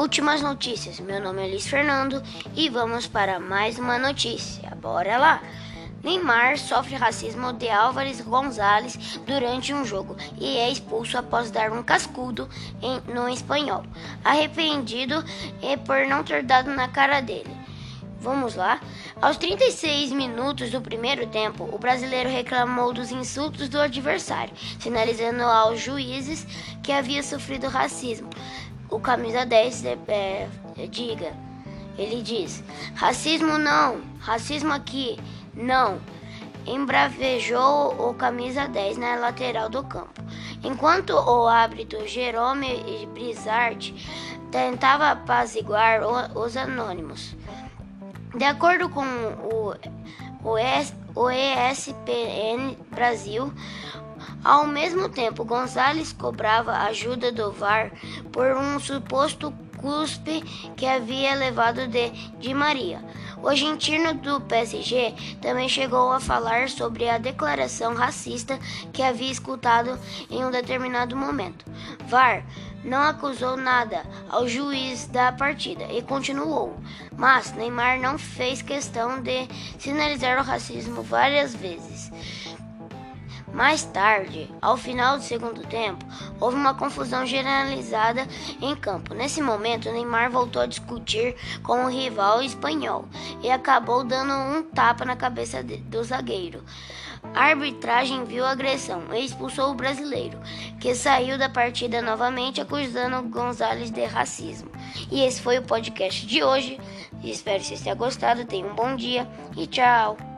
Últimas notícias. Meu nome é Luiz Fernando e vamos para mais uma notícia. Bora lá! Neymar sofre racismo de Álvares Gonzalez durante um jogo e é expulso após dar um cascudo em, no espanhol. Arrependido é por não ter dado na cara dele. Vamos lá? Aos 36 minutos do primeiro tempo, o brasileiro reclamou dos insultos do adversário, sinalizando aos juízes que havia sofrido racismo. O camisa 10 é, é, diga. Ele diz: racismo não, racismo aqui, não. Embravejou o camisa 10 na lateral do campo. Enquanto o árbitro Jerome Brizard tentava apaziguar os anônimos. De acordo com o, o ESPN Brasil, ao mesmo tempo, Gonzalez cobrava ajuda do VAR por um suposto cuspe que havia levado de Di Maria. O argentino do PSG também chegou a falar sobre a declaração racista que havia escutado em um determinado momento. VAR não acusou nada ao juiz da partida e continuou, mas Neymar não fez questão de sinalizar o racismo várias vezes. Mais tarde, ao final do segundo tempo, houve uma confusão generalizada em campo. Nesse momento, Neymar voltou a discutir com o rival espanhol e acabou dando um tapa na cabeça do zagueiro. A arbitragem viu a agressão e expulsou o brasileiro, que saiu da partida novamente acusando Gonzalez de racismo. E esse foi o podcast de hoje. Espero que vocês tenham gostado. Tenham um bom dia e tchau!